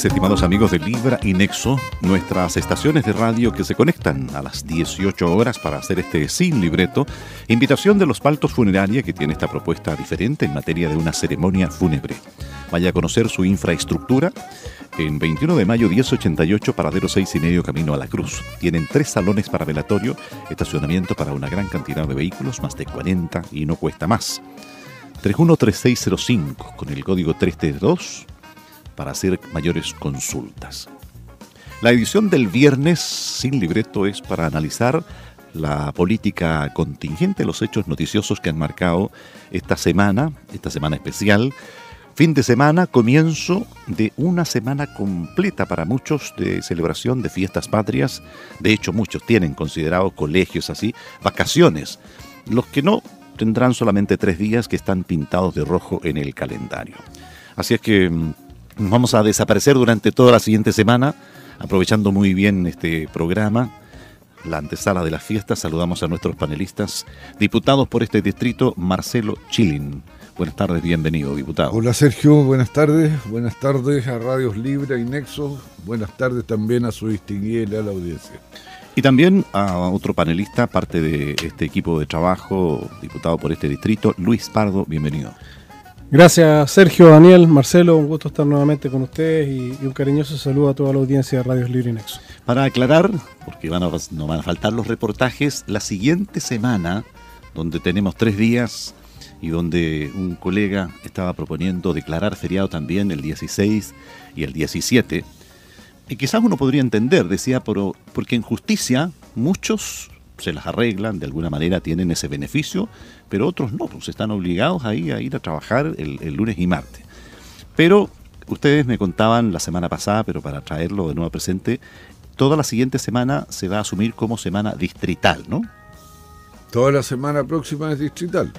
tardes, estimados amigos de Libra y Nexo, nuestras estaciones de radio que se conectan a las 18 horas para hacer este sin libreto. Invitación de los Paltos Funeraria que tiene esta propuesta diferente en materia de una ceremonia fúnebre. Vaya a conocer su infraestructura en 21 de mayo 1088, paradero 6 y medio camino a la Cruz. Tienen tres salones para velatorio, estacionamiento para una gran cantidad de vehículos, más de 40 y no cuesta más. 313605 con el código 332 para hacer mayores consultas. La edición del viernes sin libreto es para analizar la política contingente, los hechos noticiosos que han marcado esta semana, esta semana especial. Fin de semana, comienzo de una semana completa para muchos de celebración de fiestas patrias. De hecho, muchos tienen considerado colegios así, vacaciones. Los que no tendrán solamente tres días que están pintados de rojo en el calendario. Así es que mm, vamos a desaparecer durante toda la siguiente semana, aprovechando muy bien este programa, la antesala de las fiestas. Saludamos a nuestros panelistas, diputados por este distrito, Marcelo Chilin. Buenas tardes, bienvenido, diputado. Hola Sergio, buenas tardes. Buenas tardes a Radios Libre y Nexo. Buenas tardes también a su distinguida la audiencia. Y también a otro panelista, parte de este equipo de trabajo, diputado por este distrito, Luis Pardo, bienvenido. Gracias Sergio, Daniel, Marcelo, un gusto estar nuevamente con ustedes y, un cariñoso saludo a toda la audiencia de Radios Libre y. Para aclarar, porque van a, no van a faltar los reportajes, la siguiente semana, donde tenemos tres días y donde un colega estaba proponiendo declarar feriado también el 16 y el 17, y quizás uno podría entender, decía, pero, porque en justicia muchos se las arreglan, de alguna manera tienen ese beneficio, pero otros no, pues están obligados ahí a ir a trabajar el, lunes y martes. Pero ustedes me contaban la semana pasada, pero para traerlo de nuevo presente, toda la siguiente semana se va a asumir como semana distrital, ¿no? Toda la semana próxima es distrital.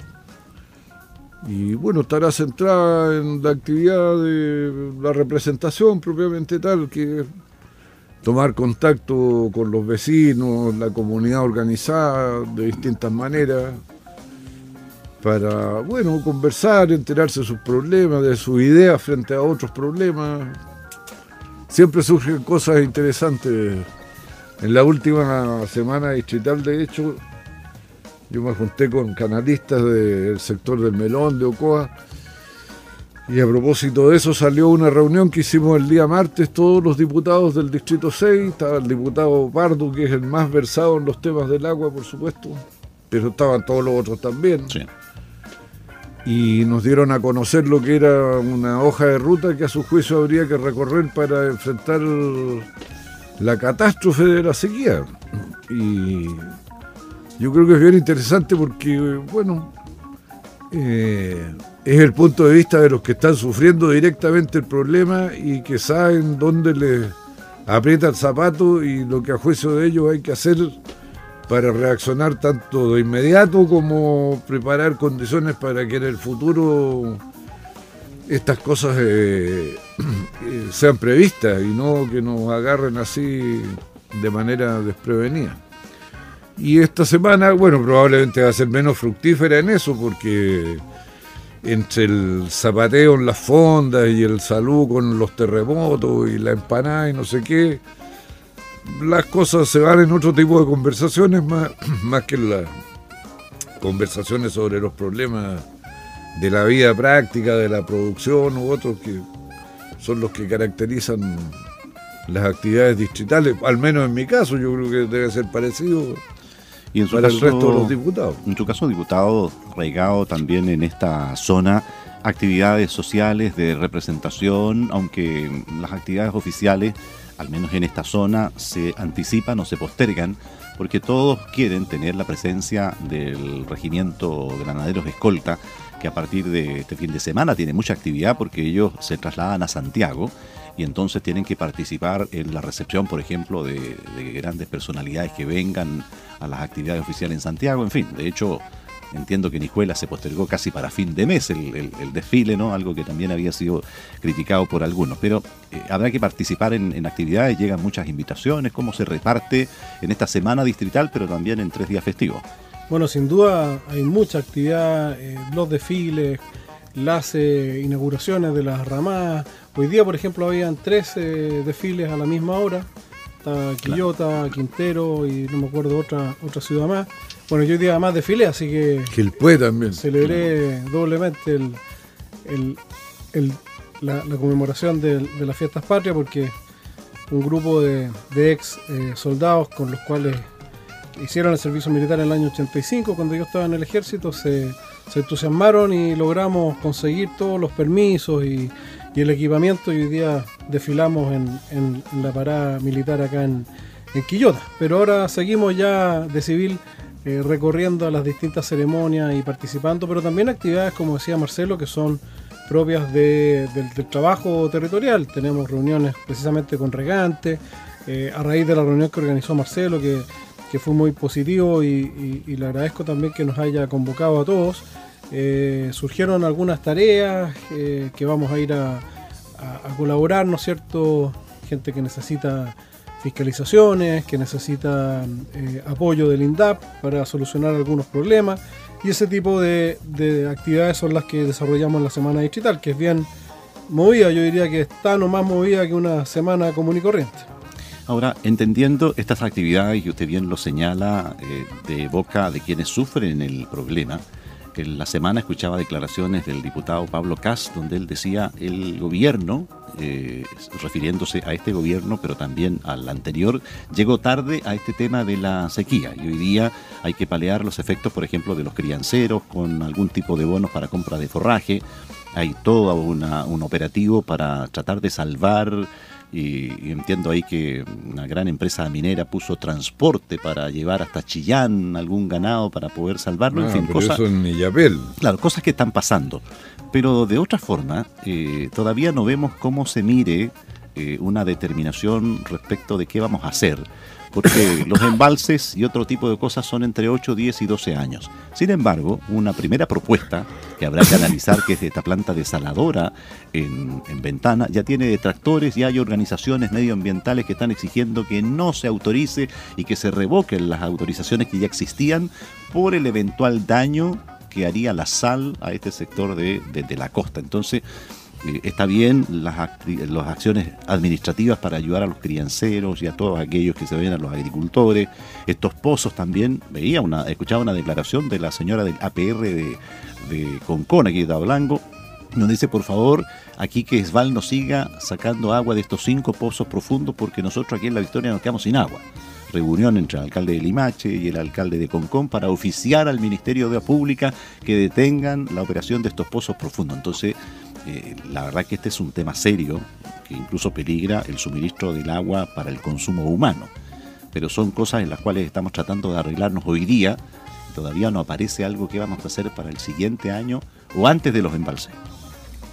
Y bueno, estará centrada en la actividad de la representación propiamente tal, que tomar contacto con los vecinos, la comunidad organizada de distintas maneras, para, bueno, conversar, enterarse de sus problemas, de sus ideas frente a otros problemas. Siempre surgen cosas interesantes. En la última semana distrital, de hecho, yo me junté con canalistas del sector del Melón, de Ocoa, y a propósito de eso salió una reunión que hicimos el día martes todos los diputados del Distrito 6, estaba el diputado Pardo, que es el más versado en los temas del agua, por supuesto, pero estaban todos los otros también. Y nos dieron a conocer lo que era una hoja de ruta que a su juicio habría que recorrer para enfrentar la catástrofe de la sequía. Y yo creo que es bien interesante porque, bueno, eh, es el punto de vista de los que están sufriendo directamente el problema y que saben dónde les aprieta el zapato y lo que a juicio de ellos hay que hacer para reaccionar tanto de inmediato como preparar condiciones para que en el futuro estas cosas eh, eh, sean previstas y no que nos agarren así de manera desprevenida. Y esta semana, bueno, probablemente va a ser menos fructífera en eso porque entre el zapateo en las fondas y el salud con los terremotos y la empanada y no sé qué, las cosas se van en otro tipo de conversaciones más, más que las conversaciones sobre los problemas de la vida práctica, de la producción u otros que son los que caracterizan las actividades distritales, al menos en mi caso, yo creo que debe ser parecido y en su caso, el resto de los diputados. En su caso, diputado regado también en esta zona actividades sociales de representación, aunque las actividades oficiales, al menos en esta zona, se anticipan o se postergan, porque todos quieren tener la presencia del regimiento Granaderos Escolta, que a partir de este fin de semana tiene mucha actividad porque ellos se trasladan a Santiago y entonces tienen que participar en la recepción, por ejemplo, de, grandes personalidades que vengan a las actividades oficiales en Santiago. En fin, de hecho, entiendo que en Hijuela se postergó casi para fin de mes el, desfile, ¿no? Algo que también había sido criticado por algunos. Pero eh, habrá que participar en, actividades, llegan muchas invitaciones, cómo se reparte en esta semana distrital, pero también en tres días festivos. Bueno, sin duda hay mucha actividad, eh, los desfiles, las inauguraciones de las ramadas. Hoy día, por ejemplo, habían tres desfiles a la misma hora. Está Quillota, Quintero y no me acuerdo otra otra ciudad más. Bueno, yo hoy día más desfile, así que... Que el PUE también. Celebré doblemente el, la, conmemoración de, las fiestas patrias porque un grupo de, ex eh, soldados con los cuales hicieron el servicio militar en el año 85, cuando yo estaba en el ejército, se, entusiasmaron y logramos conseguir todos los permisos y, el equipamiento y hoy día desfilamos en, la parada militar acá en, en, Quillota. Pero ahora seguimos ya de civil eh, recorriendo las distintas ceremonias y participando, pero también actividades, como decía Marcelo, que son propias del, trabajo territorial. Tenemos reuniones precisamente con regantes, eh, a raíz de la reunión que organizó Marcelo, que, fue muy positivo y, le agradezco también que nos haya convocado a todos. Eh, surgieron algunas tareas que vamos a ir a, colaborar, ¿no es cierto? Gente que necesita fiscalizaciones, que necesita apoyo del INDAP para solucionar algunos problemas. Y ese tipo de, actividades son las que desarrollamos en la semana digital, que es bien movida, yo diría que está no más movida que una semana común y corriente. Ahora, entendiendo estas actividades, y usted bien lo señala eh, de boca de quienes sufren el problema, en la semana escuchaba declaraciones del diputado Pablo Cas, donde él decía el gobierno eh, refiriéndose a este gobierno, pero también al anterior, llegó tarde a este tema de la sequía y hoy día hay que palear los efectos, por ejemplo, de los crianceros con algún tipo de bonos para compra de forraje. Hay todo un operativo para tratar de salvar y, entiendo ahí que una gran empresa minera puso transporte para llevar hasta Chillán algún ganado para poder salvarlo. en ah, fin, cosas, eso en Claro, cosas que están pasando. Pero de otra forma, eh, todavía no vemos cómo se mire eh, una determinación respecto de qué vamos a hacer porque los embalses y otro tipo de cosas son entre 8, 10 y 12 años. Sin embargo, una primera propuesta que habrá que analizar, que es de esta planta desaladora en, en Ventana, ya tiene detractores y hay organizaciones medioambientales que están exigiendo que no se autorice y que se revoquen las autorizaciones que ya existían por el eventual daño que haría la sal a este sector de, de la costa. Entonces, está bien las, las acciones administrativas para ayudar a los crianceros y a todos aquellos que se ven a los agricultores. Estos pozos también, veía una, escuchaba una declaración de la señora del APR de, de Concón, aquí de Blanco, donde dice, por favor, aquí que Esval nos siga sacando agua de estos cinco pozos profundos porque nosotros aquí en La Victoria nos quedamos sin agua. Reunión entre el alcalde de Limache y el alcalde de Concón para oficiar al Ministerio de Pública que detengan la operación de estos pozos profundos. Entonces, eh, la verdad que este es un tema serio que incluso peligra el suministro del agua para el consumo humano. Pero son cosas en las cuales estamos tratando de arreglarnos hoy día. Todavía no aparece algo que vamos a hacer para el siguiente año o antes de los embalses.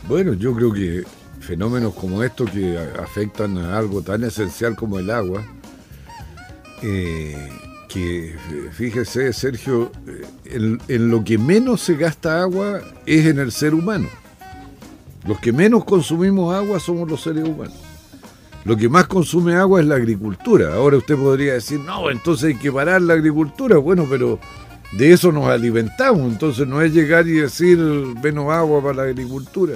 Bueno, yo creo que fenómenos como estos que afectan a algo tan esencial como el agua, eh, que fíjese Sergio, eh, en lo que menos se gasta agua es en el ser humano. Los que menos consumimos agua somos los seres humanos. Lo que más consume agua es la agricultura. Ahora usted podría decir, no, entonces hay que parar la agricultura. Bueno, pero de eso nos alimentamos. Entonces no es llegar y decir menos agua para la agricultura.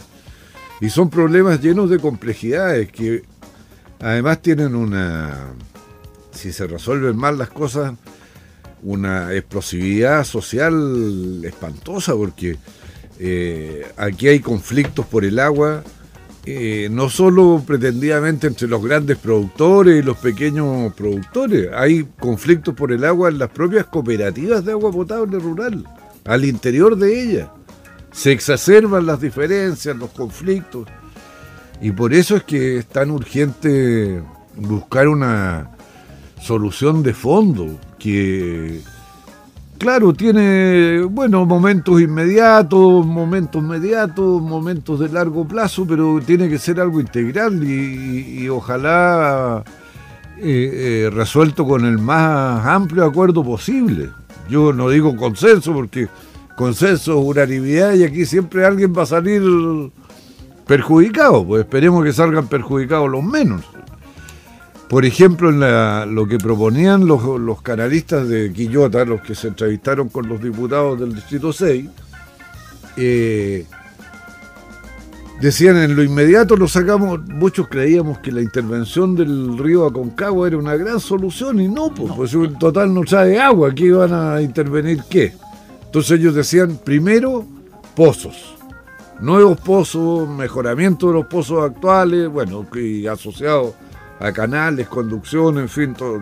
Y son problemas llenos de complejidades que además tienen una, si se resuelven mal las cosas, una explosividad social espantosa porque eh, aquí hay conflictos por el agua, eh, no solo pretendidamente entre los grandes productores y los pequeños productores, hay conflictos por el agua en las propias cooperativas de agua potable rural, al interior de ellas. Se exacerban las diferencias, los conflictos, y por eso es que es tan urgente buscar una solución de fondo que claro, tiene, bueno, momentos inmediatos, momentos mediatos, momentos de largo plazo, pero tiene que ser algo integral y, ojalá eh, eh, resuelto con el más amplio acuerdo posible. Yo no digo consenso porque consenso es unanimidad y aquí siempre alguien va a salir perjudicado, pues esperemos que salgan perjudicados los menos. Por ejemplo, en lo que proponían los, canalistas de Quillota, los que se entrevistaron con los diputados del Distrito 6, eh, decían en lo inmediato lo sacamos, muchos creíamos que la intervención del río Aconcagua era una gran solución y no, pues, pues en total no sabe agua, aquí van a intervenir qué. Entonces ellos decían, primero, pozos, nuevos pozos, mejoramiento de los pozos actuales, bueno, y asociados a canales, conducción, en fin, todo.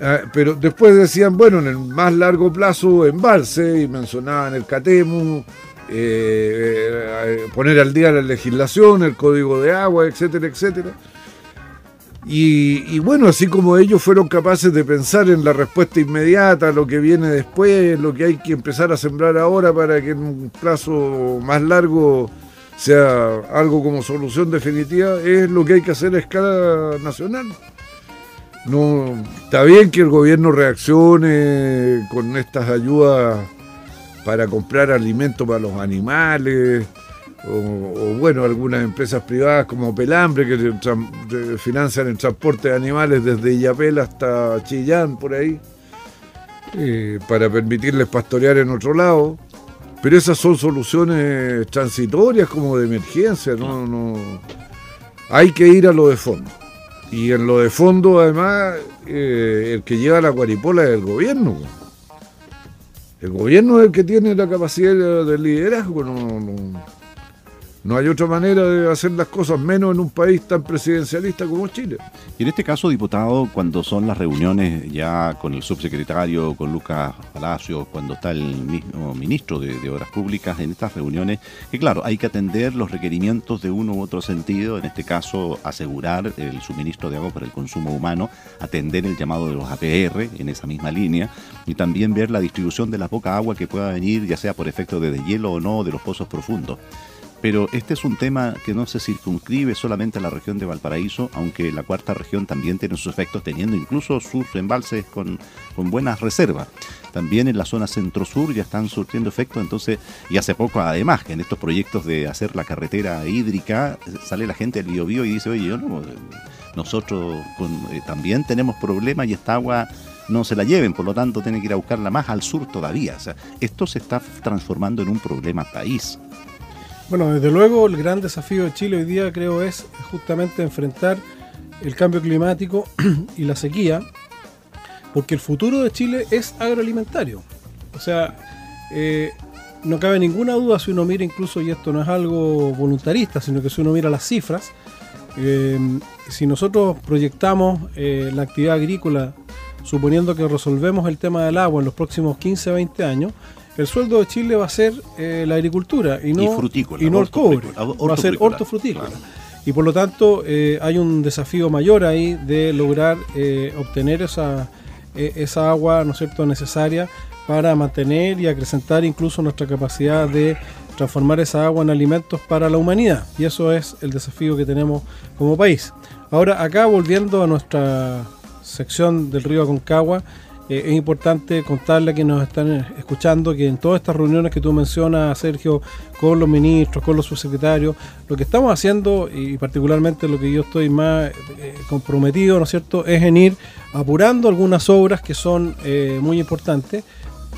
Ah, pero después decían, bueno, en el más largo plazo, embalse, y mencionaban el CATEMU, eh, eh, poner al día la legislación, el código de agua, etcétera, etcétera. Y, bueno, así como ellos fueron capaces de pensar en la respuesta inmediata, lo que viene después, lo que hay que empezar a sembrar ahora para que en un plazo más largo sea algo como solución definitiva, es lo que hay que hacer a escala nacional. No, está bien que el gobierno reaccione con estas ayudas para comprar alimentos para los animales, o, bueno, algunas empresas privadas como Pelambre que financian el transporte de animales desde Illapel hasta Chillán, por ahí, eh, para permitirles pastorear en otro lado. Pero esas son soluciones transitorias como de emergencia, no, no. Hay que ir a lo de fondo. Y en lo de fondo, además, eh, el que lleva la guaripola es el gobierno. El gobierno es el que tiene la capacidad de liderazgo, no, no, no hay otra manera de hacer las cosas, menos en un país tan presidencialista como Chile. Y en este caso, diputado, cuando son las reuniones ya con el subsecretario, con Lucas Palacio, cuando está el mismo ministro de, Obras Públicas, en estas reuniones, que claro, hay que atender los requerimientos de uno u otro sentido, en este caso asegurar el suministro de agua para el consumo humano, atender el llamado de los APR en esa misma línea, y también ver la distribución de la poca agua que pueda venir, ya sea por efecto de deshielo o no, de los pozos profundos. Pero este es un tema que no se circunscribe solamente a la región de Valparaíso, aunque la cuarta región también tiene sus efectos, teniendo incluso sus embalses con, buenas reservas. También en la zona centro-sur ya están surtiendo efectos, entonces, y hace poco además, que en estos proyectos de hacer la carretera hídrica, sale la gente del Biobío y dice, oye, yo no, nosotros eh, también tenemos problemas y esta agua no se la lleven, por lo tanto tienen que ir a buscarla más al sur todavía. O sea, esto se está transformando en un problema país. Bueno, desde luego el gran desafío de Chile hoy día creo es justamente enfrentar el cambio climático y la sequía, porque el futuro de Chile es agroalimentario. O sea, eh, no cabe ninguna duda si uno mira incluso, y esto no es algo voluntarista, sino que si uno mira las cifras, eh, si nosotros proyectamos eh, la actividad agrícola, suponiendo que resolvemos el tema del agua en los próximos 15 20 años, el sueldo de Chile va a ser eh, la agricultura y no, y, no el cobre. Va a ser hortofrutícola. Y por lo tanto eh, hay un desafío mayor ahí de lograr eh, obtener esa, esa agua ¿no es cierto? necesaria para mantener y acrecentar incluso nuestra capacidad de transformar esa agua en alimentos para la humanidad. Y eso es el desafío que tenemos como país. Ahora, acá volviendo a nuestra sección del río Aconcagua, eh, es importante contarle a quienes nos están escuchando que en todas estas reuniones que tú mencionas, Sergio, con los ministros, con los subsecretarios, lo que estamos haciendo, y particularmente lo que yo estoy más eh, comprometido, ¿no es cierto?, es en ir apurando algunas obras que son eh, muy importantes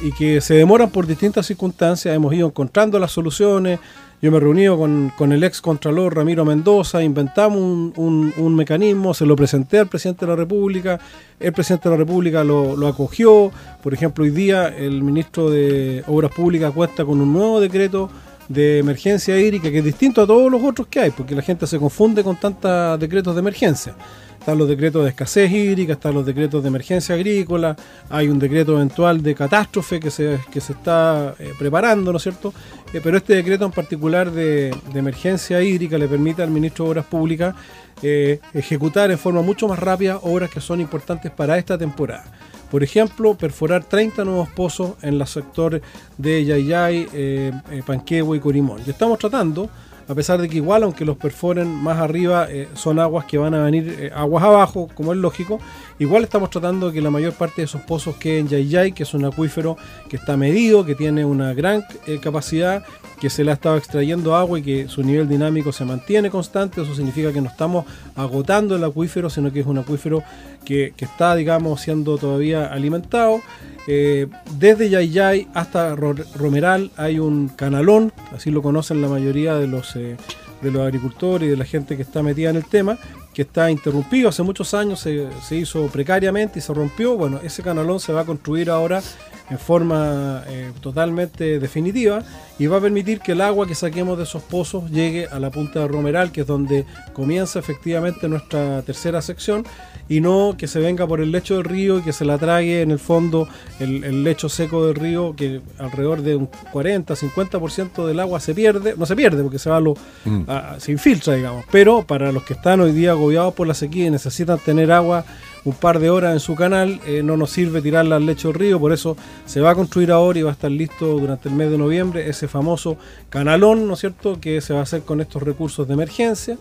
y que se demoran por distintas circunstancias. Hemos ido encontrando las soluciones, yo me he reunido con, el ex contralor Ramiro Mendoza, inventamos un, mecanismo, se lo presenté al presidente de la República, el presidente de la República lo, acogió. Por ejemplo, hoy día el ministro de Obras Públicas cuenta con un nuevo decreto de emergencia hídrica que es distinto a todos los otros que hay, porque la gente se confunde con tantos decretos de emergencia están los decretos de escasez hídrica, están los decretos de emergencia agrícola, hay un decreto eventual de catástrofe que se, que se está eh, preparando, ¿no es cierto? Eh, pero este decreto en particular de, emergencia hídrica le permite al ministro de Obras Públicas eh, ejecutar en forma mucho más rápida obras que son importantes para esta temporada. Por ejemplo, perforar 30 nuevos pozos en los sectores de Yayay, eh, Panquehue y Corimón. Y estamos tratando a pesar de que igual, aunque los perforen más arriba, eh, son aguas que van a venir eh, aguas abajo, como es lógico, igual estamos tratando de que la mayor parte de esos pozos queden en Yayay, que es un acuífero que está medido, que tiene una gran eh, capacidad, que se le ha estado extrayendo agua y que su nivel dinámico se mantiene constante. Eso significa que no estamos agotando el acuífero, sino que es un acuífero que, está, digamos, siendo todavía alimentado. Eh, desde Yayay hasta Romeral hay un canalón, así lo conocen la mayoría eh, de los agricultores y de la gente que está metida en el tema, que está interrumpido hace muchos años, se, se hizo precariamente y se rompió. Bueno, ese canalón se va a construir ahora en forma eh, totalmente definitiva y va a permitir que el agua que saquemos de esos pozos llegue a la punta de Romeral, que es donde comienza efectivamente nuestra tercera sección, y no que se venga por el lecho del río y que se la trague en el fondo el, lecho seco del río, que alrededor de un 40-50% del agua se pierde, no se pierde porque se va lo, mm. se infiltra, digamos, pero para los que están hoy día agobiados por la sequía y necesitan tener agua un par de horas en su canal, eh, no nos sirve tirarla al lecho del río, por eso se va a construir ahora y va a estar listo durante el mes de noviembre ese famoso canalón, ¿no es cierto?, que se va a hacer con estos recursos de emergencia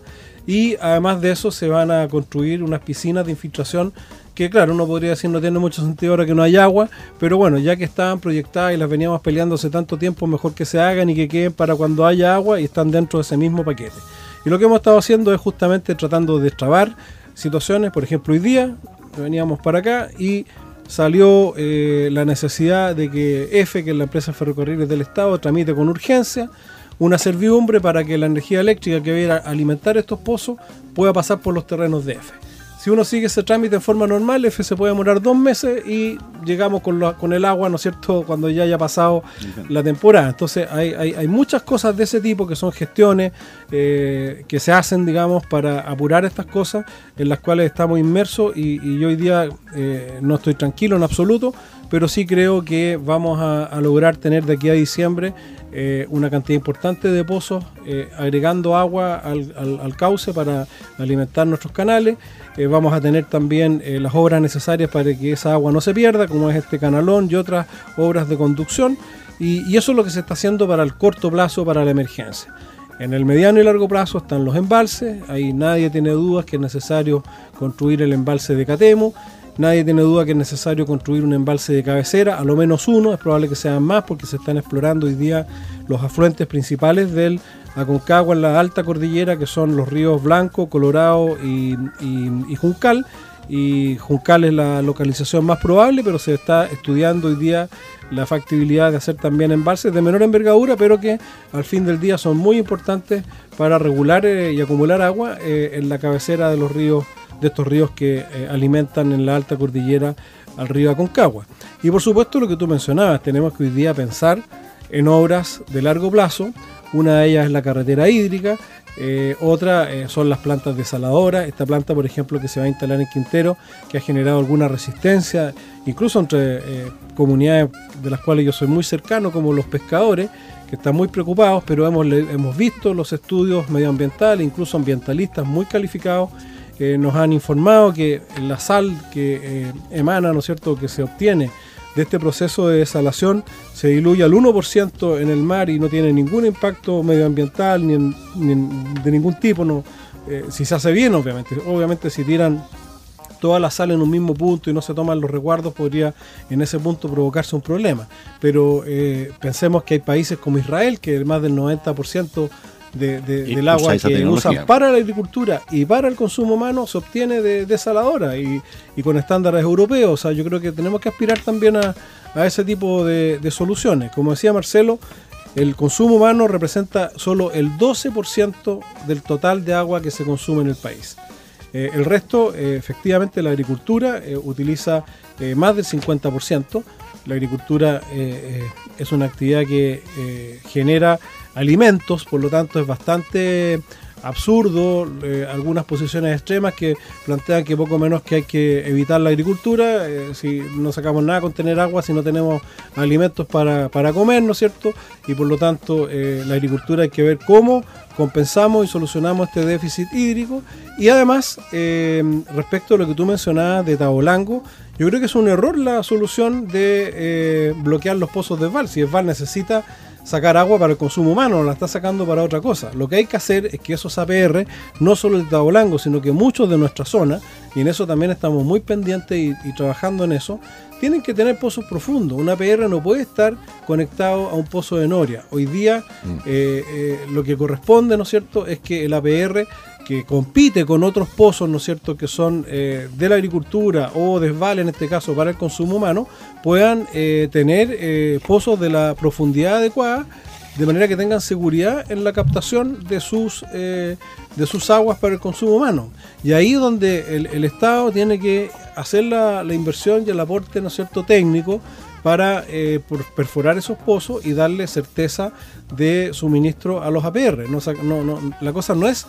y además de eso se van a construir unas piscinas de infiltración que claro, uno podría decir no tiene mucho sentido ahora que no hay agua, pero bueno, ya que estaban proyectadas y las veníamos peleando hace tanto tiempo, mejor que se hagan y que queden para cuando haya agua y están dentro de ese mismo paquete. Y lo que hemos estado haciendo es justamente tratando de extrabar situaciones, por ejemplo, hoy día veníamos para acá y salió eh, la necesidad de que F, que es la empresa ferrocarriles del Estado, tramite con urgencia una servidumbre para que la energía eléctrica que viera alimentar estos pozos pueda pasar por los terrenos de F. Si uno sigue ese trámite en forma normal, F se puede demorar dos meses y llegamos con, con el agua, ¿no es cierto?, cuando ya haya pasado la temporada. Entonces hay, muchas cosas de ese tipo que son gestiones eh, que se hacen, digamos, para apurar estas cosas en las cuales estamos inmersos y, yo hoy día eh, no estoy tranquilo en absoluto, pero sí creo que vamos a, lograr tener de aquí a diciembre eh, una cantidad importante de pozos agregando agua al, al, cauce para alimentar nuestros canales. Eh, vamos a tener también eh, las obras necesarias para que esa agua no se pierda, como es este canalón y otras obras de conducción. Y, eso es lo que se está haciendo para el corto plazo, para la emergencia. En el mediano y largo plazo están los embalses, ahí nadie tiene dudas que es necesario construir el embalse de Catemo, nadie tiene duda que es necesario construir un embalse de cabecera, a lo menos uno, es probable que sean más porque se están explorando hoy día los afluentes principales del Aconcagua en la alta cordillera, que son los ríos Blanco, Colorado y, Juncal. Y Juncal es la localización más probable, pero se está estudiando hoy día la factibilidad de hacer también embalses de menor envergadura, pero que al fin del día son muy importantes para regular eh, y acumular agua eh, en la cabecera de los ríos, de estos ríos que eh, alimentan en la alta cordillera al río Aconcagua. Y por supuesto lo que tú mencionabas, tenemos que hoy día pensar en obras de largo plazo una de ellas es la carretera hídrica, eh, otra eh, son las plantas desaladoras. Esta planta, por ejemplo, que se va a instalar en Quintero, que ha generado alguna resistencia, incluso entre eh, comunidades de las cuales yo soy muy cercano, como los pescadores, que están muy preocupados, pero hemos, hemos visto los estudios medioambientales, incluso ambientalistas muy calificados, nos han informado que la sal que emana, ¿no es cierto?, que se obtiene de este proceso de desalación se diluye al 1% en el mar y no tiene ningún impacto medioambiental ni, de ningún tipo, no, eh, si se hace bien obviamente. Obviamente si tiran toda la sal en un mismo punto y no se toman los resguardos podría en ese punto provocarse un problema. Pero eh, pensemos que hay países como Israel que más del 90% del agua que usan para la agricultura y para el consumo humano se obtiene de desaladora y, con estándares europeos. O sea, yo creo que tenemos que aspirar también a, ese tipo de, soluciones. Como decía Marcelo, el consumo humano representa solo el 12% del total de agua que se consume en el país. Eh, el resto, eh, efectivamente, la agricultura eh, utiliza más del 50%. La agricultura es una actividad que genera alimentos, por lo tanto es bastante absurdo eh, algunas posiciones extremas que plantean que poco menos que hay que evitar la agricultura, eh, si no sacamos nada con tener agua, si no tenemos alimentos para, comer, ¿no es cierto? Y por lo tanto eh, la agricultura hay que ver cómo compensamos y solucionamos este déficit hídrico. Y además, respecto a lo que tú mencionabas de Tabolango, yo creo que es un error la solución de bloquear los pozos de Val. Si Val necesita sacar agua para el consumo humano, no la está sacando para otra cosa. Lo que hay que hacer es que esos APR, no solo el Tabolango, sino que muchos de nuestra zona, y en eso también estamos muy pendientes y, trabajando en eso, tienen que tener pozos profundos. Un APR no puede estar conectado a un pozo de noria. Hoy día mm. eh, eh, lo que corresponde, ¿no es cierto?, es que el APR que compite con otros pozos, ¿no es cierto?, que son eh, de la agricultura o desvale, en este caso, para el consumo humano, puedan eh, tener eh, pozos de la profundidad adecuada, de manera que tengan seguridad en la captación de sus, de sus aguas para el consumo humano. Y ahí es donde el, Estado tiene que hacer la, inversión y el aporte, ¿no es cierto?, técnico para perforar esos pozos y darle certeza de suministro a los APR. No, no, la cosa no es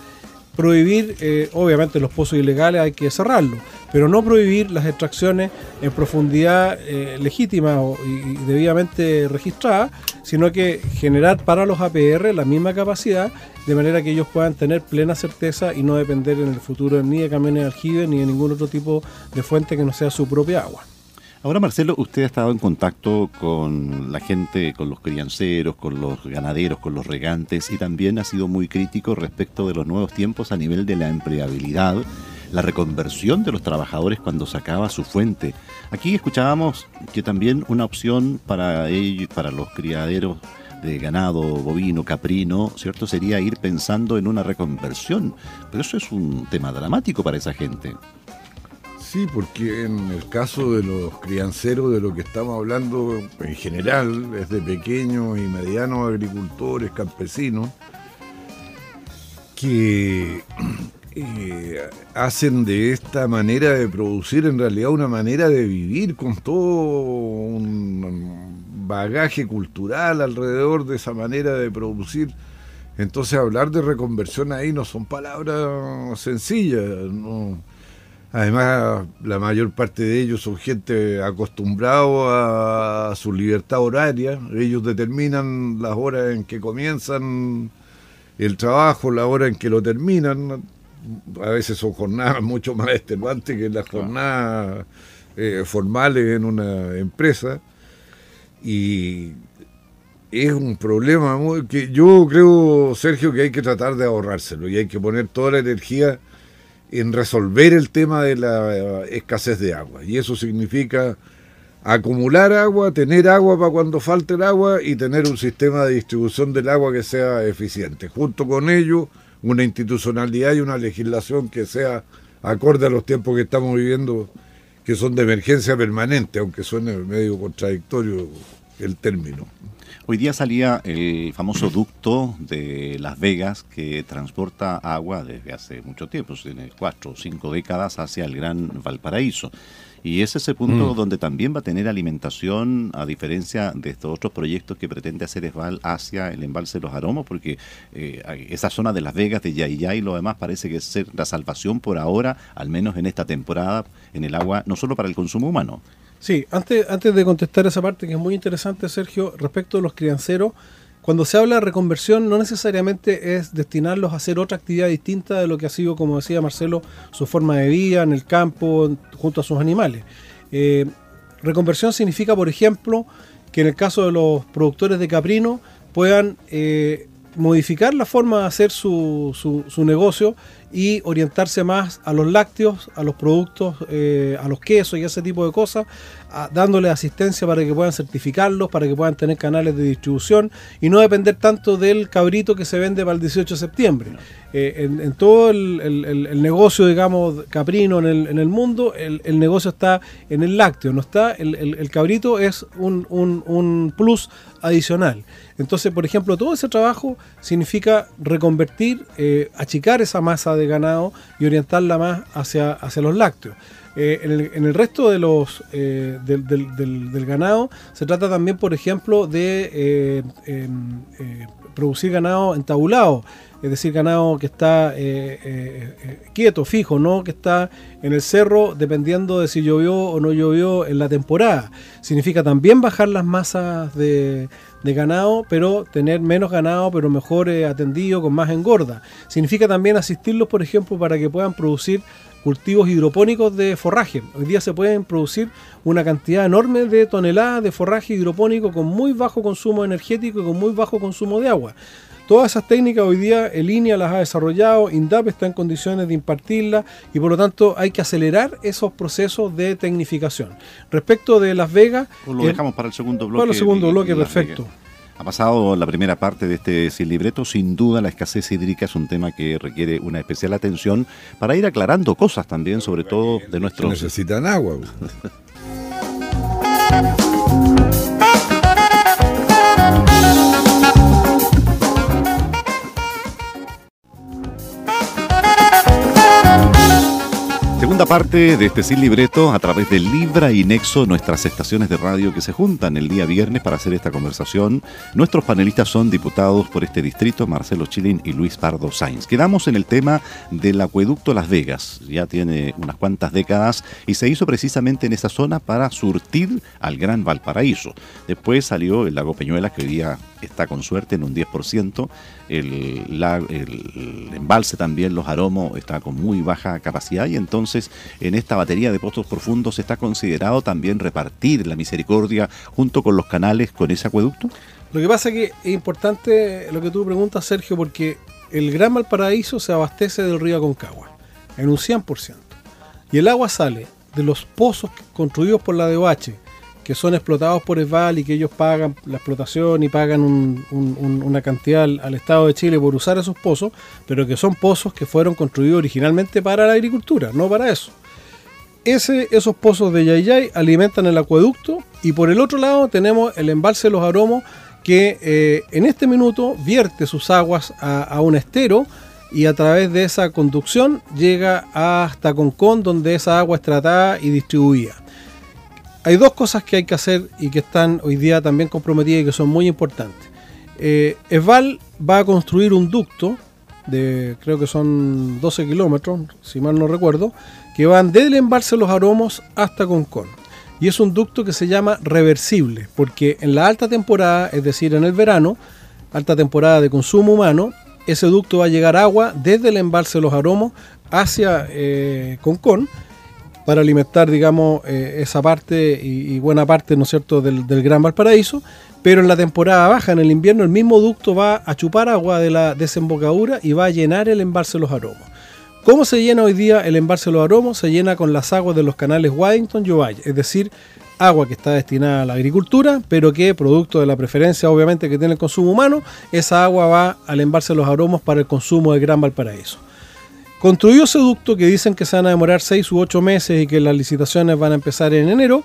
prohibir, eh, obviamente los pozos ilegales hay que cerrarlos, pero no prohibir las extracciones en profundidad eh, legítima y, debidamente registrada, sino que generar para los APR la misma capacidad, de manera que ellos puedan tener plena certeza y no depender en el futuro ni de camiones de aljibe ni de ningún otro tipo de fuente que no sea su propia agua. Ahora, Marcelo, usted ha estado en contacto con la gente, con los crianceros, con los ganaderos, con los regantes y también ha sido muy crítico respecto de los nuevos tiempos a nivel de la empleabilidad, la reconversión de los trabajadores cuando se acaba su fuente. Aquí escuchábamos que también una opción para ellos, para los criaderos de ganado bovino, caprino, ¿cierto? Sería ir pensando en una reconversión. Pero eso es un tema dramático para esa gente. Sí, porque en el caso de los crianceros de lo que estamos hablando en general es de pequeños y medianos agricultores, campesinos, que eh, hacen de esta manera de producir en realidad una manera de vivir con todo un bagaje cultural alrededor de esa manera de producir. Entonces hablar de reconversión ahí no son palabras sencillas, no Además, la mayor parte de ellos son gente acostumbrada a su libertad horaria. Ellos determinan las horas en que comienzan el trabajo, la hora en que lo terminan. A veces son jornadas mucho más extenuantes que las jornadas eh, formales en una empresa. Y es un problema muy, que yo creo, Sergio, que hay que tratar de ahorrárselo y hay que poner toda la energía en resolver el tema de la eh, escasez de agua. Y eso significa acumular agua, tener agua para cuando falte el agua y tener un sistema de distribución del agua que sea eficiente. Junto con ello, una institucionalidad y una legislación que sea acorde a los tiempos que estamos viviendo, que son de emergencia permanente, aunque suene medio contradictorio el término. Hoy día salía el famoso ducto de Las Vegas que transporta agua desde hace mucho tiempo, tiene cuatro o cinco décadas, hacia el Gran Valparaíso. Y es ese punto mm. donde también va a tener alimentación, a diferencia de estos otros proyectos que pretende hacer Esval hacia el embalse de los aromos, porque eh, esa zona de Las Vegas, de Yayay y lo demás parece que es la salvación por ahora, al menos en esta temporada, en el agua, no solo para el consumo humano, Sí, antes, antes de contestar esa parte que es muy interesante, Sergio, respecto a los crianceros, cuando se habla de reconversión no necesariamente es destinarlos a hacer otra actividad distinta de lo que ha sido, como decía Marcelo, su forma de vida en el campo, junto a sus animales. Eh, reconversión significa, por ejemplo, que en el caso de los productores de caprino puedan eh, modificar la forma de hacer su, su, su negocio y orientarse más a los lácteos, a los productos, eh, a los quesos y ese tipo de cosas, dándole asistencia para que puedan certificarlos, para que puedan tener canales de distribución y no depender tanto del cabrito que se vende para el 18 de septiembre. Eh, en, todo el, negocio, digamos, caprino en el, en el mundo, el, negocio está en el lácteo, no está, el, cabrito es un, un, un plus adicional. Entonces, por ejemplo, todo ese trabajo significa reconvertir, eh, achicar esa masa de ganado y orientarla más hacia, hacia los lácteos. Eh, en, el, resto de los eh, del, ganado se trata también, por ejemplo, de em, producir ganado entabulado, es decir, ganado que está quieto, fijo, no que está en el cerro dependiendo de si llovió o no llovió en la temporada. Significa también bajar las masas de, ganado, pero tener menos ganado, pero mejor eh, atendido, con más engorda. Significa también asistirlos, por ejemplo, para que puedan producir cultivos hidropónicos de forraje. Hoy día se pueden producir una cantidad enorme de toneladas de forraje hidropónico con muy bajo consumo energético y con muy bajo consumo de agua. Todas esas técnicas hoy día el INEA las ha desarrollado, INDAP está en condiciones de impartirlas y por lo tanto hay que acelerar esos procesos de tecnificación. Respecto de Las Vegas... lo dejamos para el segundo bloque. Para el segundo bloque, perfecto. Ha pasado la primera parte de este sin libreto. Sin duda, la escasez hídrica es un tema que requiere una especial atención para ir aclarando cosas también, sobre todo de nuestros. Necesitan agua. Segunda parte de este sin libreto a través de Libra y Nexo, nuestras estaciones de radio que se juntan el día viernes para hacer esta conversación. Nuestros panelistas son diputados por este distrito, Marcelo Chilin y Luis Pardo Sainz. Quedamos en el tema del acueducto Las Vegas. Ya tiene unas cuantas décadas y se hizo precisamente en esa zona para surtir al Gran Valparaíso. Después salió el lago Peñuelas, que hoy día está con suerte en un 10%. El, embalse también, los aromos, está con muy baja capacidad y entonces en esta batería de pozos profundos está considerado también repartir la misericordia junto con los canales con ese acueducto. Lo que pasa es que es importante lo que tú preguntas, Sergio, porque el Gran Valparaíso se abastece del río Aconcagua en un 100%. Y el agua sale de los pozos construidos por la DOH, que son explotados por ESVAL y que ellos pagan la explotación y pagan una cantidad al, Estado de Chile por usar esos pozos, pero que son pozos que fueron construidos originalmente para la agricultura, no para eso. Esos pozos de Yayay alimentan el acueducto y por el otro lado tenemos el embalse de los aromos que eh, en este minuto vierte sus aguas a, a un estero y a través de esa conducción llega hasta Concón donde esa agua es tratada y distribuida hay dos cosas que hay que hacer y que están hoy día también comprometidas y que son muy importantes. Eh, Esval va a construir un ducto de creo que son 12 kilómetros, si mal no recuerdo, que van desde el embalse Los Aromos hasta Concón. Y es un ducto que se llama reversible, porque en la alta temporada, es decir, en el verano, alta temporada de consumo humano, ese ducto va a llegar agua desde el embalse Los Aromos hacia eh, Concón para alimentar, digamos, eh, esa parte y, buena parte, ¿no es cierto?, del, Gran Valparaíso, pero en la temporada baja, en el invierno, el mismo ducto va a chupar agua de la desembocadura y va a llenar el embalse de los aromos. ¿Cómo se llena hoy día el embalse de los aromos? Se llena con las aguas de los canales Waddington y Ovalle, es decir, agua que está destinada a la agricultura, pero que producto de la preferencia obviamente que tiene el consumo humano, esa agua va al embalse de los aromos para el consumo del Gran Valparaíso. Construyó ese ducto que dicen que se van a demorar 6 u 8 meses y que las licitaciones van a empezar en enero.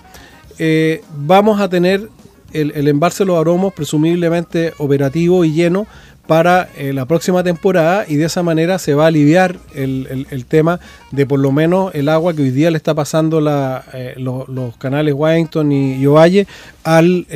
Eh, vamos a tener el, embalse de los aromos presumiblemente operativo y lleno para eh, la próxima temporada y de esa manera se va a aliviar el, tema de por lo menos el agua que hoy día le está pasando eh, los, canales Washington y, y Ovalle al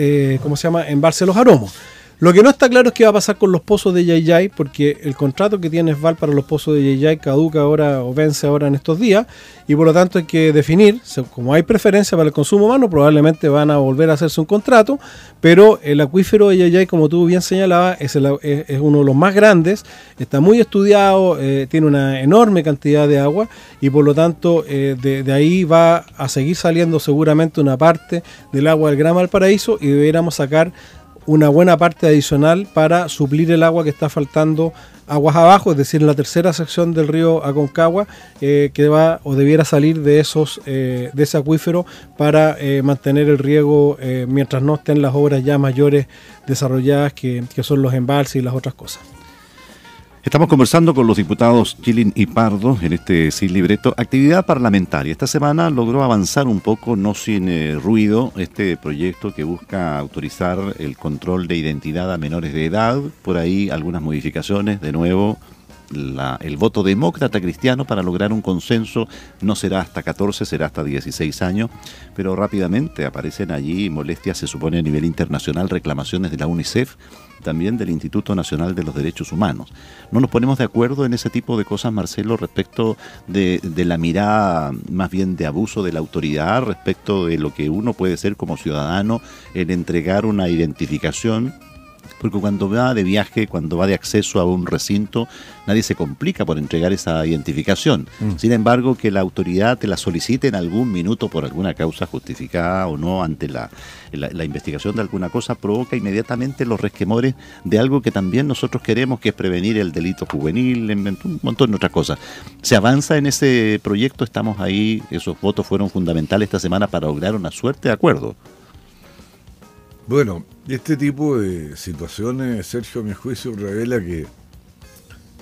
¿cómo se llama? embalse de los aromos. Lo que no está claro es qué va a pasar con los pozos de Yayay, porque el contrato que tiene Val para los pozos de Yayay caduca ahora o vence ahora en estos días, y por lo tanto hay que definir, como hay preferencia para el consumo humano, probablemente van a volver a hacerse un contrato, pero el acuífero de Yayay, como tú bien señalabas, es, uno de los más grandes, está muy estudiado, eh, tiene una enorme cantidad de agua, y por lo tanto eh, de, de, ahí va a seguir saliendo seguramente una parte del agua del Gran Valparaíso y deberíamos sacar una buena parte adicional para suplir el agua que está faltando aguas abajo, es decir, en la tercera sección del río Aconcagua, eh, que va o debiera salir de esos eh, de ese acuífero para eh, mantener el riego mientras no estén las obras ya mayores desarrolladas que, que son los embalses y las otras cosas. Estamos conversando con los diputados Chilin y Pardo en este sin libreto. Actividad parlamentaria. Esta semana logró avanzar un poco, no sin eh, ruido, este proyecto que busca autorizar el control de identidad a menores de edad. Por ahí algunas modificaciones, de nuevo, el voto demócrata cristiano para lograr un consenso no será hasta 14, será hasta 16 años, pero rápidamente aparecen allí molestias, se supone a nivel internacional, reclamaciones de la UNICEF, también del Instituto Nacional de los Derechos Humanos. No nos ponemos de acuerdo en ese tipo de cosas, Marcelo, respecto de, de la mirada más bien de abuso de la autoridad, respecto de lo que uno puede ser como ciudadano en entregar una identificación porque cuando va de viaje, cuando va de acceso a un recinto, nadie se complica por entregar esa identificación. Mm. Sin embargo, que la autoridad te la solicite en algún minuto por alguna causa justificada o no ante la, investigación de alguna cosa, provoca inmediatamente los resquemores de algo que también nosotros queremos, que es prevenir el delito juvenil, un montón de otras cosas. Se avanza en ese proyecto, estamos ahí, esos votos fueron fundamentales esta semana para lograr una suerte de acuerdo. Bueno, Este tipo de situaciones, Sergio, a mi juicio, revela que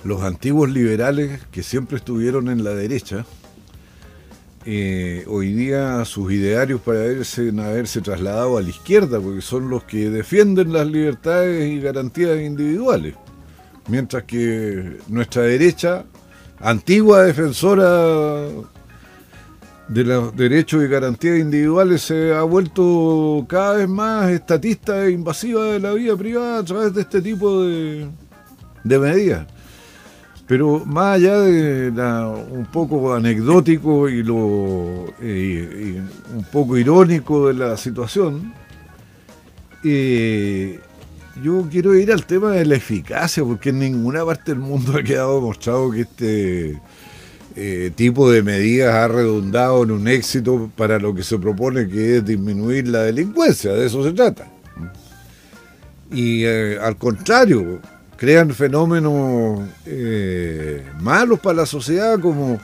los antiguos liberales que siempre estuvieron en la derecha, eh, hoy día sus idearios parecen haberse trasladado a la izquierda, porque son los que defienden las libertades y garantías individuales. Mientras que nuestra derecha, antigua defensora de los derechos y garantías individuales se ha vuelto cada vez más estatista e invasiva de la vida privada a través de este tipo de, medidas. Pero más allá de un poco anecdótico y lo eh, un poco irónico de la situación, eh, yo quiero ir al tema de la eficacia, porque en ninguna parte del mundo ha quedado demostrado que este eh, tipo de medidas ha redundado en un éxito para lo que se propone que es disminuir la delincuencia, de eso se trata. Y eh, al contrario, crean fenómenos eh, malos para la sociedad como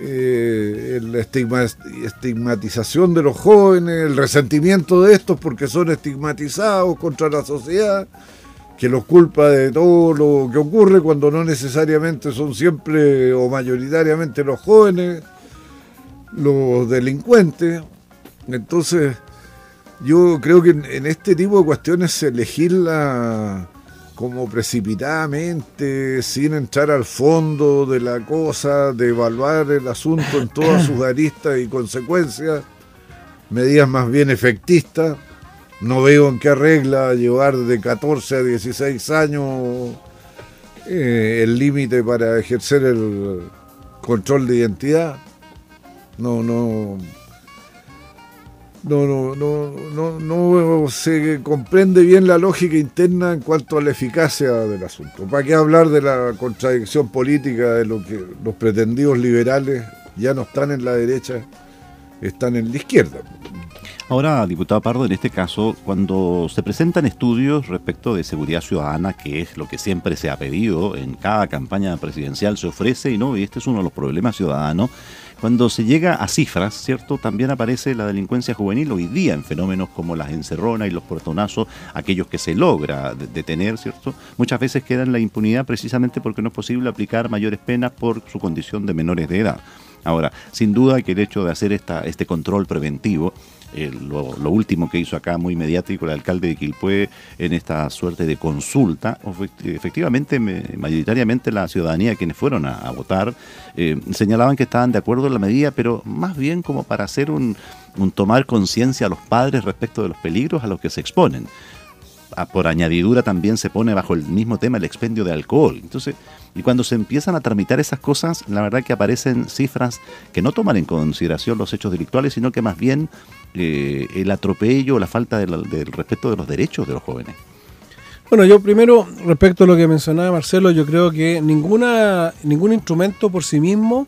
la estigmatización de los jóvenes, el resentimiento de estos porque son estigmatizados contra la sociedad que los culpa de todo lo que ocurre cuando no necesariamente son siempre o mayoritariamente los jóvenes, los delincuentes. Entonces, yo creo que en, este tipo de cuestiones se elegirla como precipitadamente, sin entrar al fondo de la cosa, de evaluar el asunto en todas sus aristas y consecuencias, medidas más bien efectistas no veo en qué regla llevar de 14 a 16 años eh, el límite para ejercer el control de identidad. No, no. No, no, no, no, se comprende bien la lógica interna en cuanto a la eficacia del asunto. ¿Para qué hablar de la contradicción política de lo que los pretendidos liberales ya no están en la derecha, están en la izquierda? Ahora, diputado Pardo, en este caso, cuando se presentan estudios respecto de seguridad ciudadana, que es lo que siempre se ha pedido en cada campaña presidencial, se ofrece, y no, y este es uno de los problemas ciudadanos, cuando se llega a cifras, ¿cierto? También aparece la delincuencia juvenil hoy día en fenómenos como las encerronas y los portonazos, aquellos que se logra detener, ¿cierto? Muchas veces quedan en la impunidad precisamente porque no es posible aplicar mayores penas por su condición de menores de edad. Ahora, sin duda que el hecho de hacer esta, este control preventivo lo, último que hizo acá muy mediático el alcalde de Quilpué en esta suerte de consulta, efectivamente, mayoritariamente la ciudadanía quienes fueron a, votar eh, señalaban que estaban de acuerdo en la medida, pero más bien como para hacer un, un tomar conciencia a los padres respecto de los peligros a los que se exponen. Por añadidura también se pone bajo el mismo tema el expendio de alcohol. Entonces, y cuando se empiezan a tramitar esas cosas, la verdad que aparecen cifras que no toman en consideración los hechos delictuales, sino que más bien eh, el atropello la falta del respeto de los derechos de los jóvenes. Bueno, yo primero, respecto a lo que mencionaba Marcelo, yo creo que ninguna, ningún instrumento por sí mismo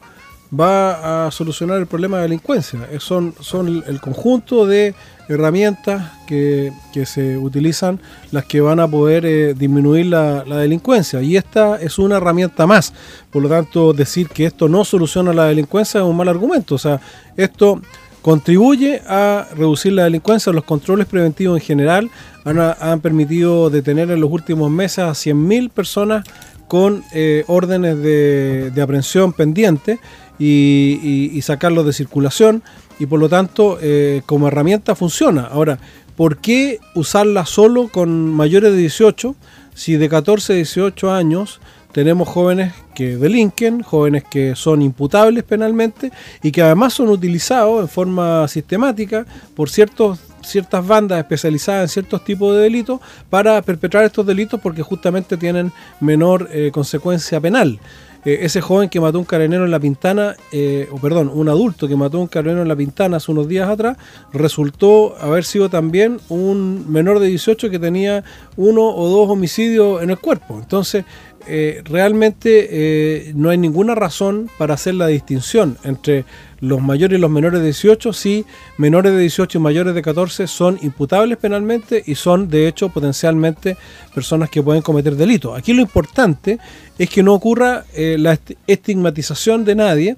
va a solucionar el problema de delincuencia. Son, son el conjunto de herramientas que, se utilizan las que van a poder eh, disminuir la, delincuencia. Y esta es una herramienta más. Por lo tanto, decir que esto no soluciona la delincuencia es un mal argumento. O sea, esto contribuye a reducir la delincuencia. Los controles preventivos en general han, permitido detener en los últimos meses a 100.000 personas con eh, órdenes de, aprehensión pendientes y sacarlos de circulación y por lo tanto eh, como herramienta funciona. Ahora, ¿por qué usarla solo con mayores de 18 si de 14 a 18 años tenemos jóvenes que delinquen, jóvenes que son imputables penalmente y que además son utilizados en forma sistemática por ciertos ciertas bandas especializadas en ciertos tipos de delitos para perpetrar estos delitos porque justamente tienen menor eh, consecuencia penal. Eh, ese joven que mató un carabinero en La Pintana, eh, o perdón, un adulto que mató un carabinero en La Pintana hace unos días atrás, resultó haber sido también un menor de 18 que tenía uno o dos homicidios en el cuerpo. Entonces, eh, realmente no hay ninguna razón para hacer la distinción entre los mayores y los menores de 18 si menores de 18 y mayores de 14 son imputables penalmente y son de hecho potencialmente personas que pueden cometer delitos. Aquí lo importante es que no ocurra eh, la estigmatización de nadie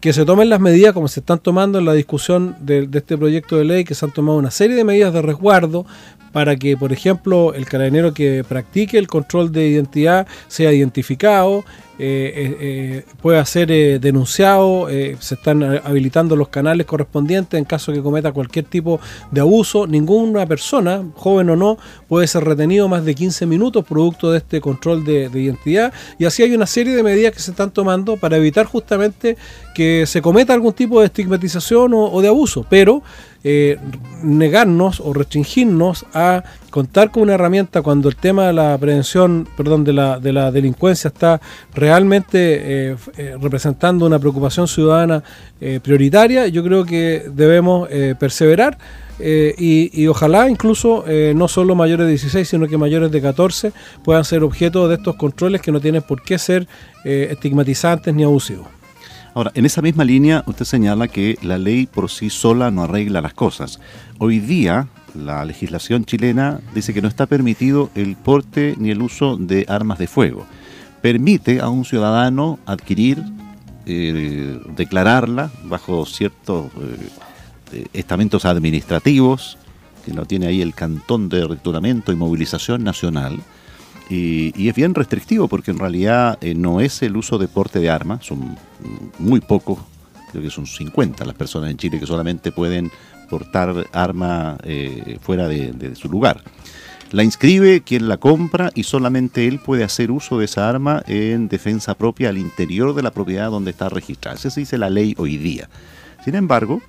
que se tomen las medidas como se están tomando en la discusión de, este proyecto de ley, que se han tomado una serie de medidas de resguardo para que, por ejemplo, el carabinero que practique el control de identidad sea identificado, eh, eh, eh, pueda ser denunciado, se están habilitando los canales correspondientes en caso que cometa cualquier tipo de abuso. Ninguna persona, joven o no, puede ser retenido más de 15 minutos producto de este control de, identidad. Y así hay una serie de medidas que se están tomando para evitar justamente que se cometa algún tipo de estigmatización o de abuso. Pero eh, negarnos o restringirnos a contar con una herramienta cuando el tema de la prevención, perdón, de la, de la delincuencia está realmente eh, eh, representando una preocupación ciudadana prioritaria, yo creo que debemos perseverar. y, ojalá incluso no solo mayores de 16, sino que mayores de 14 puedan ser objeto de estos controles que no tienen por qué ser estigmatizantes ni abusivos. Ahora, en esa misma línea, usted señala que la ley por sí sola no arregla las cosas. Hoy día, la legislación chilena dice que no está permitido el porte ni el uso de armas de fuego. Permite a un ciudadano adquirir, eh, declararla bajo ciertos eh, estamentos administrativos, que lo tiene ahí el Cantón de Reclutamiento y Movilización Nacional, y, es bien restrictivo porque en realidad eh, no es el uso de porte de armas, son muy pocos, creo que son 50 las personas en Chile que solamente pueden portar arma eh, fuera de, su lugar. La inscribe quien la compra y solamente él puede hacer uso de esa arma en defensa propia al interior de la propiedad donde está registrada. Esa dice la ley hoy día. Sin embargo,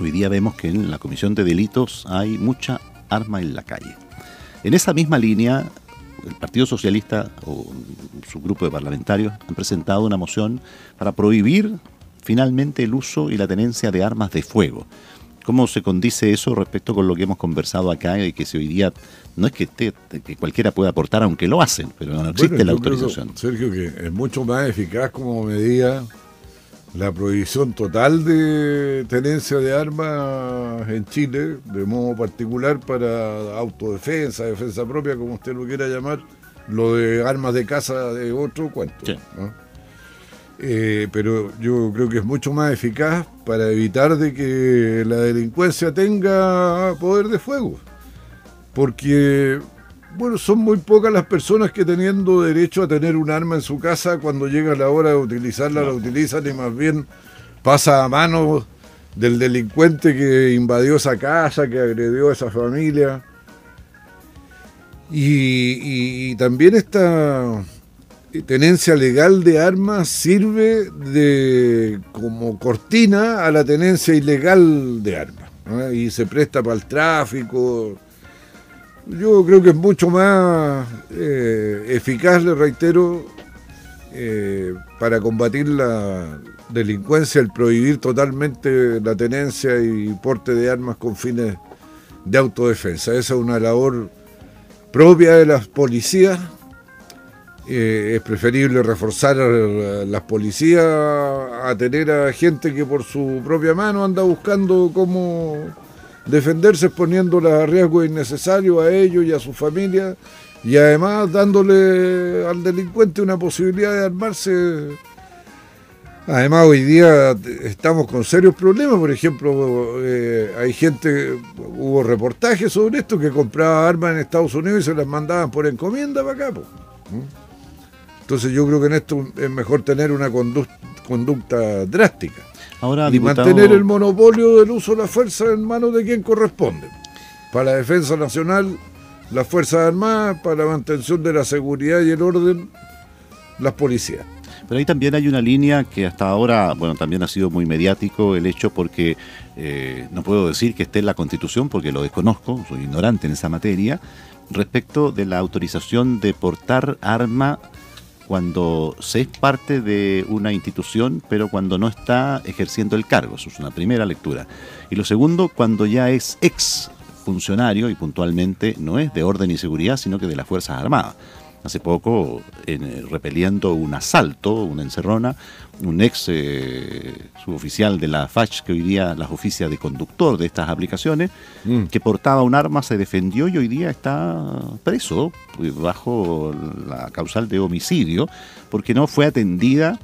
hoy día vemos que en la Comisión de Delitos hay mucha arma en la calle. En esa misma línea, el Partido Socialista o su grupo de parlamentarios han presentado una moción para prohibir finalmente el uso y la tenencia de armas de fuego. ¿Cómo se condice eso respecto con lo que hemos conversado acá y que si hoy día no es que, que cualquiera pueda aportar, aunque lo hacen, pero no existe la autorización? Sergio, que es mucho más eficaz como medida la prohibición total de tenencia de armas en Chile, de modo particular para autodefensa, defensa propia, como usted lo quiera llamar, lo de armas de caza de otro cuento. Eh, pero yo creo que es mucho más eficaz para evitar de que la delincuencia tenga poder de fuego. Porque bueno, son muy pocas las personas que teniendo derecho a tener un arma en su casa, cuando llega la hora de utilizarla, la utilizan y más bien pasa a manos del delincuente que invadió esa casa, que agredió a esa familia. Y, también esta tenencia legal de armas sirve de como cortina a la tenencia ilegal de armas. Y se presta para el tráfico, yo creo que es mucho más eh, eficaz, le reitero, eh, para combatir la delincuencia, el prohibir totalmente la tenencia y porte de armas con fines de autodefensa. Esa es una labor propia de las policías. Eh, es preferible reforzar las policías a tener a gente que por su propia mano anda buscando cómo defenderse poniéndola a riesgo innecesario a ellos y a su familia y además dándole al delincuente una posibilidad de armarse. Además hoy día estamos con serios problemas, por ejemplo, eh, hay gente, hubo reportajes sobre esto que compraba armas en Estados Unidos y se las mandaban por encomienda para acá. Entonces yo creo que en esto es mejor tener una conducta drástica y mantener el monopolio del uso de la fuerza en manos de quien corresponde. Para la defensa nacional, las Fuerzas Armadas, para la mantención de la seguridad y el orden, las policías. Pero ahí también hay una línea que hasta ahora, bueno, también ha sido muy mediático el hecho porque eh, no puedo decir que esté en la Constitución porque lo desconozco, soy ignorante en esa materia, respecto de la autorización de portar arma cuando se es parte de una institución, pero cuando no está ejerciendo el cargo. Eso es una primera lectura. Y lo segundo, cuando ya es ex funcionario y puntualmente no es de orden y seguridad, sino que de las Fuerzas Armadas hace poco en, eh, repeliendo un asalto, una encerrona, un ex eh, suboficial de la FACH, que hoy día las oficias de conductor de estas aplicaciones, mm. que portaba un arma, se defendió y hoy día está preso pues, bajo la causal de homicidio, porque no fue atendida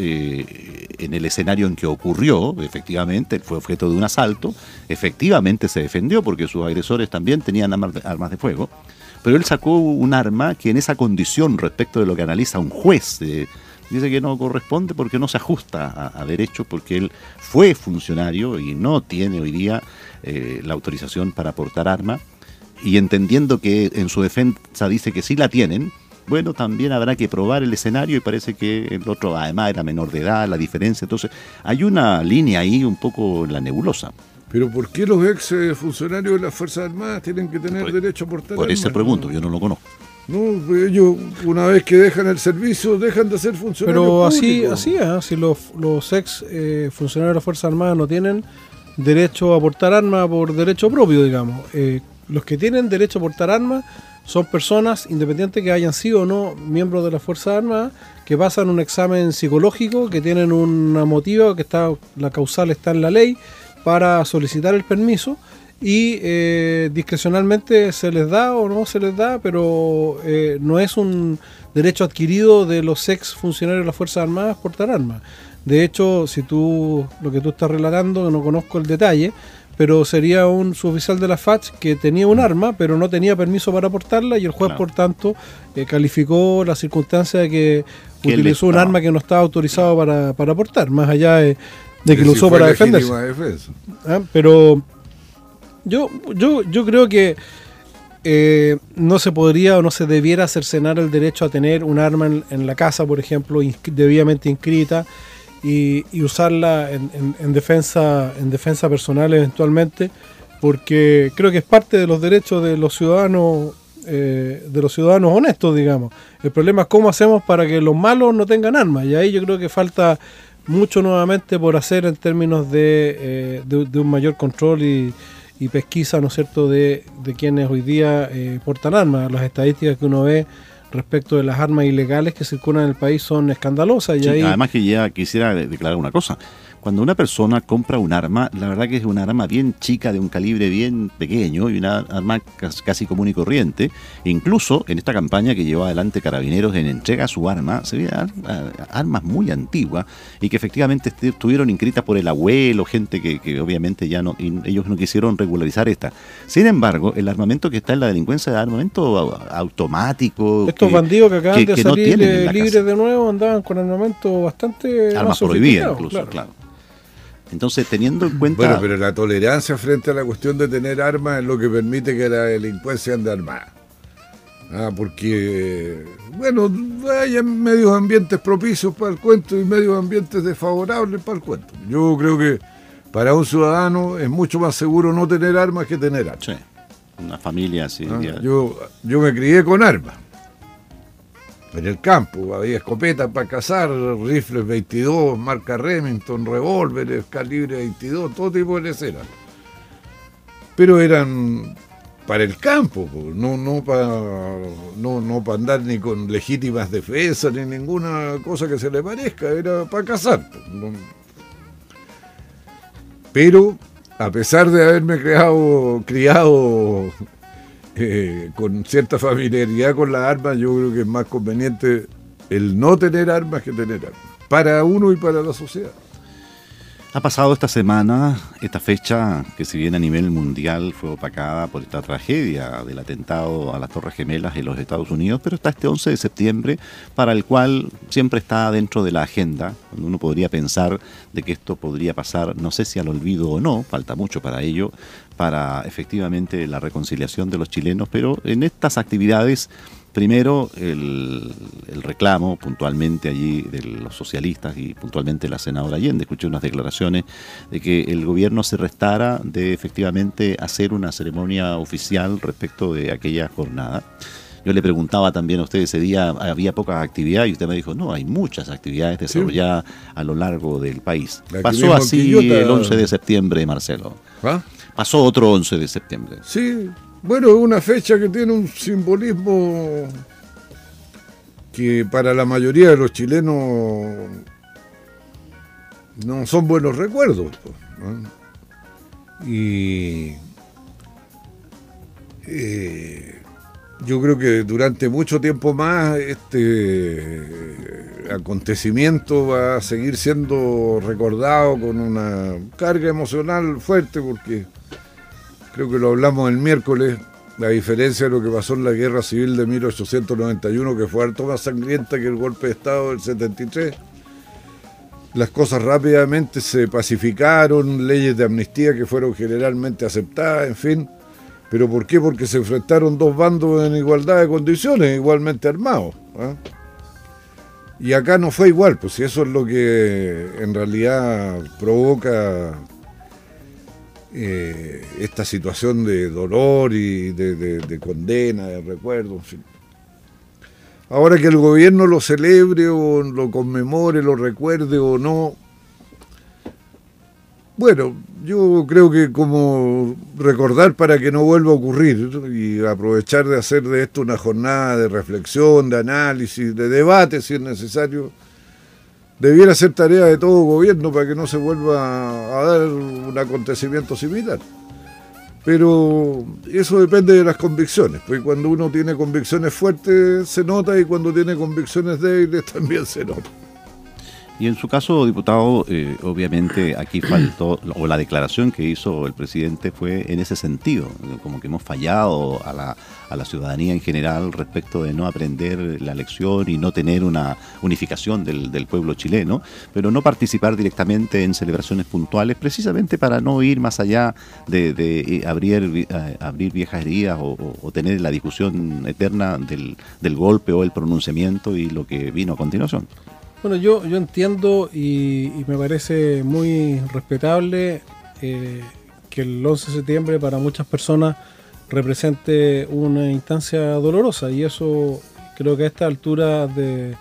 eh, en el escenario en que ocurrió, efectivamente, fue objeto de un asalto, efectivamente se defendió porque sus agresores también tenían armas de fuego, pero él sacó un arma que en esa condición respecto de lo que analiza un juez dice que no corresponde porque no se ajusta a, derecho, porque él fue funcionario y no tiene hoy día eh, la autorización para portar arma, y entendiendo que en su defensa dice que sí la tienen, bueno, también habrá que probar el escenario y parece que el otro además era menor de edad, la diferencia, entonces hay una línea ahí un poco la nebulosa. Pero ¿por qué los ex eh, funcionarios de las Fuerzas Armadas tienen que tener derecho a portar Por eso pregunto, yo no lo conozco. No, pues ellos una vez que dejan el servicio dejan de ser funcionarios. Pero así, así es, ¿ah? si los, los ex eh, funcionarios de las Fuerzas Armadas no tienen derecho a portar armas por derecho propio, digamos. Eh, los que tienen derecho a portar armas son personas, independientes que hayan sido o no miembros de las Fuerzas Armadas, que pasan un examen psicológico, que tienen una motiva, que está, la causal está en la ley, para solicitar el permiso y eh, discrecionalmente se les da o no se les da, pero eh, no es un derecho adquirido de los ex funcionarios de las Fuerzas Armadas portar armas. De hecho, si tú lo que tú estás relatando, no conozco el detalle, pero sería un suboficial de la FACH que tenía un arma, pero no tenía permiso para portarla y el juez, por tanto, eh, calificó la circunstancia de que, utilizó un arma que no estaba autorizado para, para portar, más allá de, que lo usó para defenderse. Ah, pero yo, yo, yo creo que eh, no se podría o no se debiera cercenar el derecho a tener un arma en, la casa, por ejemplo, debidamente inscrita y, usarla en, defensa, en defensa personal eventualmente, porque creo que es parte de los derechos de los ciudadanos eh, de los ciudadanos honestos, digamos. El problema es cómo hacemos para que los malos no tengan armas. Y ahí yo creo que falta mucho nuevamente por hacer en términos de, eh, de un mayor control y, y pesquisa, ¿no es cierto?, de, de quienes hoy día eh, portan armas. Las estadísticas que uno ve respecto de las armas ilegales que circulan en el país son escandalosas. Y Además que ya quisiera declarar una cosa cuando una persona compra un arma, la verdad que es una arma bien chica, de un calibre bien pequeño y una arma casi común y corriente. Incluso en esta campaña que llevó adelante Carabineros en entrega su arma, se veían armas muy antiguas y que efectivamente estuvieron inscritas por el abuelo, gente que, obviamente ya no, ellos no quisieron regularizar esta. Sin embargo, el armamento que está en la delincuencia es armamento automático. Estos bandidos que acaban de salir libres de nuevo andaban con armamento bastante... Armas prohibidas incluso, claro. Entonces, teniendo en cuenta... Bueno, pero la tolerancia frente a la cuestión de tener armas es lo que permite que la delincuencia ande armada. Ah, porque, bueno, hay medios ambientes propicios para el cuento y medios ambientes desfavorables para el cuento. Yo creo que para un ciudadano es mucho más seguro no tener armas que tener armas. Sí, una familia así. Ah, yo, yo me crié con armas en el campo. Había escopetas para cazar, rifles 22, marca Remington, revólveres, calibre 22, todo tipo de leceras. Pero eran para el campo, no, no para no, no para andar ni con legítimas defensas ni ninguna cosa que se le parezca, era para cazar. Pero a pesar de haberme creado, criado eh, con cierta familiaridad con las armas, yo creo que es más conveniente el no tener armas que tener armas, para uno y para la sociedad. Ha pasado esta semana, esta fecha, que si bien a nivel mundial fue opacada por esta tragedia del atentado a las Torres Gemelas en los Estados Unidos, pero está este 11 de septiembre, para el cual siempre está dentro de la agenda, uno podría pensar de que esto podría pasar, no sé si al olvido o no, falta mucho para ello, para efectivamente la reconciliación de los chilenos, pero en estas actividades Primero, el, reclamo puntualmente allí de los socialistas y puntualmente la senadora Allende. Escuché unas declaraciones de que el gobierno se restara de efectivamente hacer una ceremonia oficial respecto de aquella jornada. Yo le preguntaba también a usted ese día, había poca actividad y usted me dijo, no, hay muchas actividades desarrolladas a lo largo del país. Pasó así el 11 de septiembre, Marcelo. ¿Ah? Pasó otro 11 de septiembre. Sí, bueno, es una fecha que tiene un simbolismo que para la mayoría de los chilenos no son buenos recuerdos. Y eh, yo creo que durante mucho tiempo más este, acontecimiento va a seguir siendo recordado con una carga emocional fuerte porque creo que lo hablamos el miércoles, la diferencia de lo que pasó en la guerra civil de 1891, que fue harto más sangrienta que el golpe de Estado del 73. Las cosas rápidamente se pacificaron, leyes de amnistía que fueron generalmente aceptadas, en fin. ¿Pero por qué? Porque se enfrentaron dos bandos en igualdad de condiciones, igualmente armados. ¿ah? Y acá no fue igual, pues eso es lo que en realidad provoca eh, esta situación de dolor y de, condena, de recuerdo. Ahora que el gobierno lo celebre o lo conmemore, lo recuerde o no, bueno, yo creo que como recordar para que no vuelva a ocurrir y aprovechar de hacer de esto una jornada de reflexión, de análisis, de debate si es necesario, debiera ser tarea de todo gobierno para que no se vuelva a dar un acontecimiento similar. Pero eso depende de las convicciones, porque cuando uno tiene convicciones fuertes se nota y cuando tiene convicciones débiles también se nota. Y en su caso, diputado, eh, obviamente aquí faltó, o la declaración que hizo el presidente fue en ese sentido, como que hemos fallado a la, a la ciudadanía en general respecto de no aprender la lección y no tener una unificación del, del pueblo chileno, pero no participar directamente en celebraciones puntuales, precisamente para no ir más allá de, de abrir, eh, abrir viejas heridas o, o, tener la discusión eterna del, del golpe o el pronunciamiento y lo que vino a continuación. Bueno, yo, yo entiendo y, me parece muy respetable eh, que el 11 de septiembre para muchas personas represente una instancia dolorosa y eso creo que a esta altura de,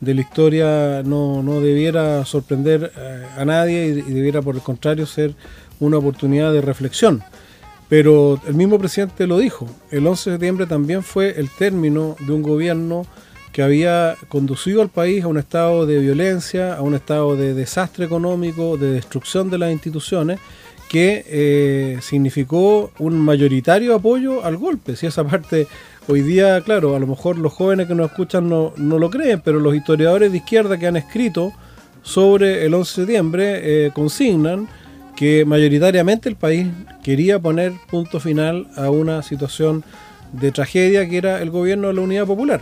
la historia no, debiera sorprender eh, a nadie y, y debiera por el contrario ser una oportunidad de reflexión. Pero el mismo presidente lo dijo, el 11 de septiembre también fue el término de un gobierno que había conducido al país a un estado de violencia, a un estado de desastre económico, de destrucción de las instituciones, que eh, significó un mayoritario apoyo al golpe. Si esa parte hoy día, claro, a lo mejor los jóvenes que nos escuchan no, no lo creen, pero los historiadores de izquierda que han escrito sobre el 11 de septiembre eh, consignan que mayoritariamente el país quería poner punto final a una situación de tragedia que era el gobierno de la Unidad Popular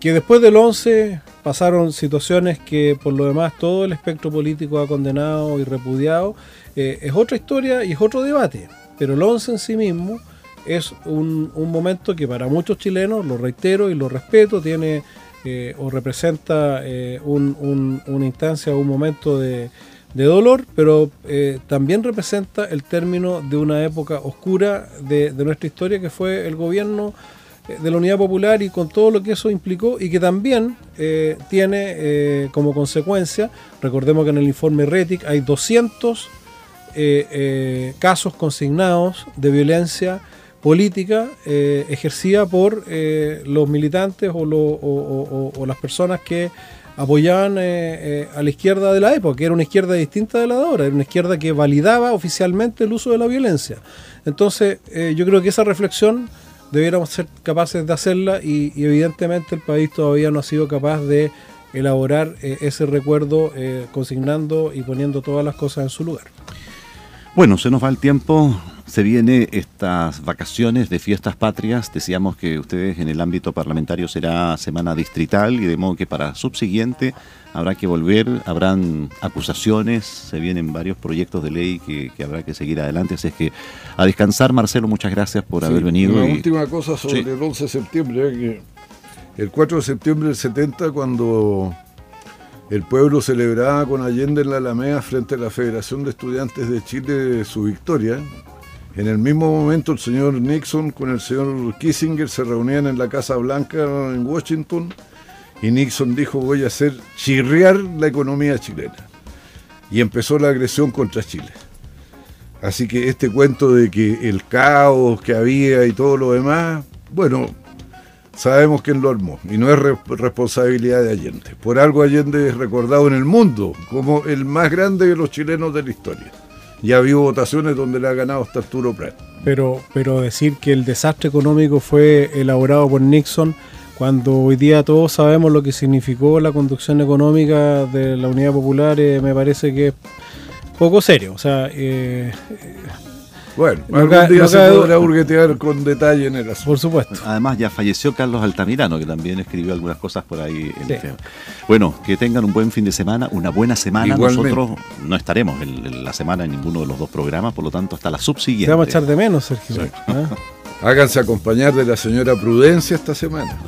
que después del 11 pasaron situaciones que por lo demás todo el espectro político ha condenado y repudiado, eh, es otra historia y es otro debate. Pero el 11 en sí mismo es un, momento que para muchos chilenos, lo reitero y lo respeto, tiene eh, o representa eh, una instancia, un momento de, dolor, pero también representa el término de una época oscura de, de nuestra historia que fue el gobierno de la Unidad Popular y con todo lo que eso implicó y que también eh, tiene eh, como consecuencia, recordemos que en el informe RETIC hay 200 eh, casos consignados de violencia política ejercida por los militantes o, o, las personas que apoyaban a la izquierda de la época, que era una izquierda distinta de la de ahora, era una izquierda que validaba oficialmente el uso de la violencia. Entonces, yo creo que esa reflexión debiéramos ser capaces de hacerla y, evidentemente el país todavía no ha sido capaz de elaborar eh, ese recuerdo eh, consignando y poniendo todas las cosas en su lugar. Bueno, se nos va el tiempo, se vienen estas vacaciones de fiestas patrias, decíamos que ustedes en el ámbito parlamentario será semana distrital y de modo que para subsiguiente habrá que volver, habrán acusaciones, se vienen varios proyectos de ley que, habrá que seguir adelante, así es que a descansar Marcelo, muchas gracias por haber venido. Una última cosa sobre el 11 de septiembre, ¿eh? que el 4 de septiembre del 70 cuando el pueblo celebraba con Allende en la Alameda frente a la Federación de Estudiantes de Chile su victoria. En el mismo momento el señor Nixon con el señor Kissinger se reunían en la Casa Blanca en Washington y Nixon dijo voy a hacer chirriar la economía chilena. Y empezó la agresión contra Chile. Así que este cuento de que el caos que había y todo lo demás, bueno, sabemos quién lo armó y no es responsabilidad de Allende. Por algo Allende es recordado en el mundo como el más grande de los chilenos de la historia. Ya habido votaciones donde le ha ganado hasta Arturo Prat. Pero, pero decir que el desastre económico fue elaborado por Nixon cuando hoy día todos sabemos lo que significó la conducción económica de la Unidad Popular, eh, me parece que es poco serio. O sea, eh, bueno, algún día se podrá burguetear con detalle en el asunto. Por supuesto. Además, ya falleció Carlos Altamirano, que también escribió algunas cosas por ahí. En este. Bueno, que tengan un buen fin de semana, una buena semana. Nosotros no estaremos en, la semana en ninguno de los dos programas, por lo tanto, hasta la subsiguiente. Te vamos a echar de menos, Sergio. ¿Ah? Háganse acompañar de la señora Prudencia esta semana.